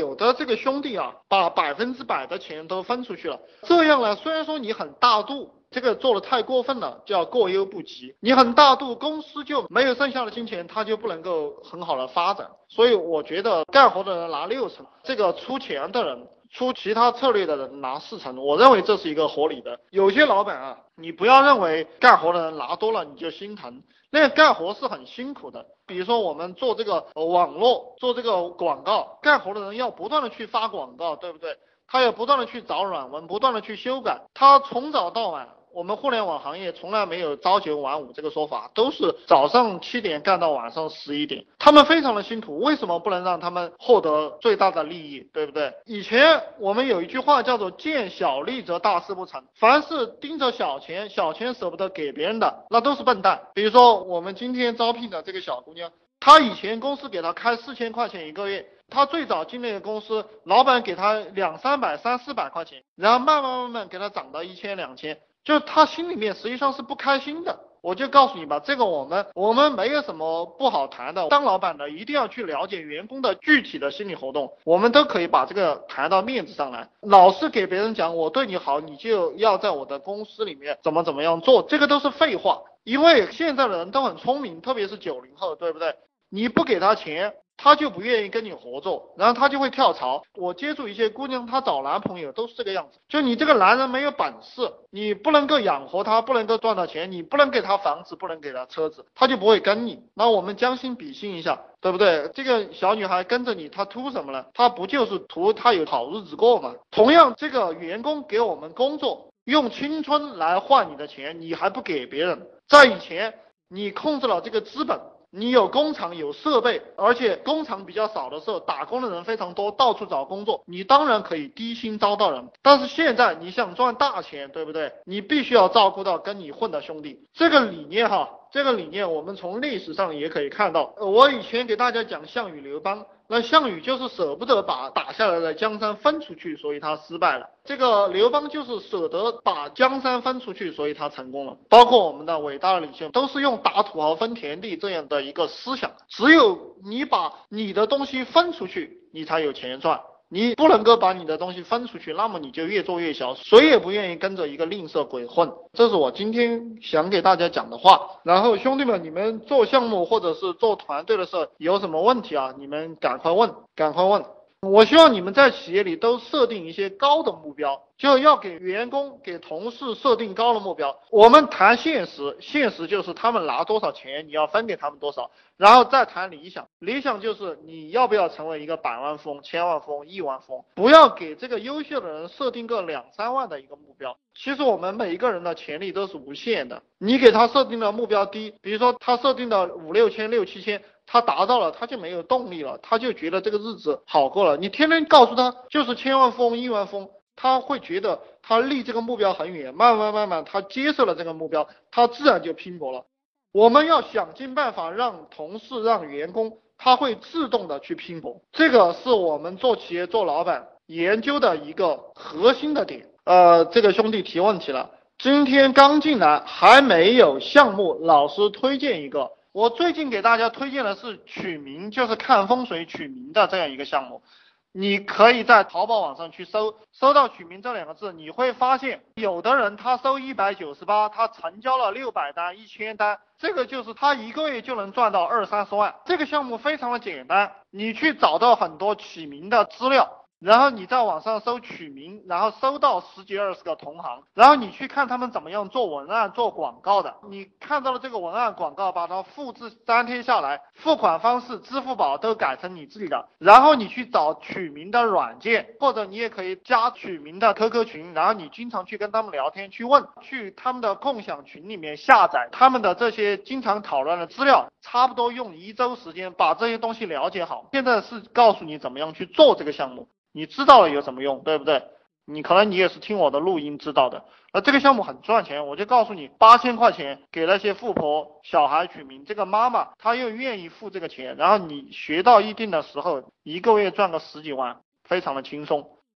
有的这个兄弟啊，把百分之百的钱都分出去了，这样呢，虽然说你很大度。这个做的太过分了，叫过犹不及。你很大度，公司就没有剩下的金钱，他就不能够很好的发展。所以我觉得干活的人拿六成，这个出钱的人、出其他策略的人拿四成，我认为这是一个合理的。有些老板啊，你不要认为干活的人拿多了你就心疼，那干活是很辛苦的。比如说我们做这个网络，做这个广告，干活的人要不断的去发广告，对不对？他要不断的去找软文，不断的去修改，他从早到晚。我们互联网行业从来没有朝九晚五这个说法，都是早上七点干到晚上十一点，他们非常的辛苦，为什么不能让他们获得最大的利益，对不对？以前我们有一句话叫做见小利则大事不成，凡是盯着小钱，小钱舍不得给别人的，那都是笨蛋。比如说我们今天招聘的这个小姑娘，她以前公司给她开四千块钱一个月，她最早进那个公司，老板给她两三百、三四百块钱，然后慢慢慢慢给她涨到一千、两千。就他心里面实际上是不开心的，我就告诉你吧，这个我们我们没有什么不好谈的。当老板的一定要去了解员工的具体的心理活动，我们都可以把这个谈到面子上来。老是给别人讲我对你好，你就要在我的公司里面怎么怎么样做，这个都是废话。因为现在的人都很聪明，特别是九零后，对不对？你不给他钱。他就不愿意跟你合作，然后他就会跳槽。我接触一些姑娘，她找男朋友都是这个样子。就你这个男人没有本事，你不能够养活他，不能够赚到钱，你不能给他房子，不能给他车子，他就不会跟你。那我们将心比心一下，对不对？这个小女孩跟着你，她图什么呢？她不就是图她有好日子过吗？同样，这个员工给我们工作，用青春来换你的钱，你还不给别人。在以前，你控制了这个资本。你有工厂有设备，而且工厂比较少的时候，打工的人非常多，到处找工作，你当然可以低薪招到人。但是现在你想赚大钱，对不对？你必须要照顾到跟你混的兄弟。这个理念哈，这个理念我们从历史上也可以看到。我以前给大家讲项羽刘邦。那项羽就是舍不得把打下来的江山分出去，所以他失败了。这个刘邦就是舍得把江山分出去，所以他成功了。包括我们的伟大的领袖，都是用打土豪分田地这样的一个思想。只有你把你的东西分出去，你才有钱赚。你不能够把你的东西分出去，那么你就越做越小，谁也不愿意跟着一个吝啬鬼混。这是我今天想给大家讲的话。然后兄弟们，你们做项目或者是做团队的时候有什么问题啊？你们赶快问，赶快问。我希望你们在企业里都设定一些高的目标，就要给员工、给同事设定高的目标。我们谈现实，现实就是他们拿多少钱，你要分给他们多少，然后再谈理想。理想就是你要不要成为一个百万富翁、千万富翁、亿万富翁。不要给这个优秀的人设定个两三万的一个目标。其实我们每一个人的潜力都是无限的，你给他设定的目标低，比如说他设定的五六千、六七千。他达到了，他就没有动力了，他就觉得这个日子好过了。你天天告诉他就是千万富翁、亿万富翁，他会觉得他离这个目标很远。慢慢慢慢，他接受了这个目标，他自然就拼搏了。我们要想尽办法让同事、让员工，他会自动的去拼搏。这个是我们做企业、做老板研究的一个核心的点。呃，这个兄弟提问题了，今天刚进来，还没有项目，老师推荐一个。我最近给大家推荐的是取名，就是看风水取名的这样一个项目。你可以在淘宝网上去搜，搜到取名这两个字，你会发现有的人他收一百九十八，他成交了六百单、一千单，这个就是他一个月就能赚到二三十万。这个项目非常的简单，你去找到很多取名的资料。然后你在网上搜取名，然后搜到十几二十个同行，然后你去看他们怎么样做文案、做广告的。你看到了这个文案广告，把它复制粘贴下来，付款方式支付宝都改成你自己的。然后你去找取名的软件，或者你也可以加取名的 QQ 群，然后你经常去跟他们聊天，去问，去他们的共享群里面下载他们的这些经常讨论的资料，差不多用一周时间把这些东西了解好。现在是告诉你怎么样去做这个项目。你知道了有什么用，对不对？你可能你也是听我的录音知道的。那这个项目很赚钱，我就告诉你，八千块钱给那些富婆小孩取名，这个妈妈她又愿意付这个钱，然后你学到一定的时候，一个月赚个十几万，非常的轻松。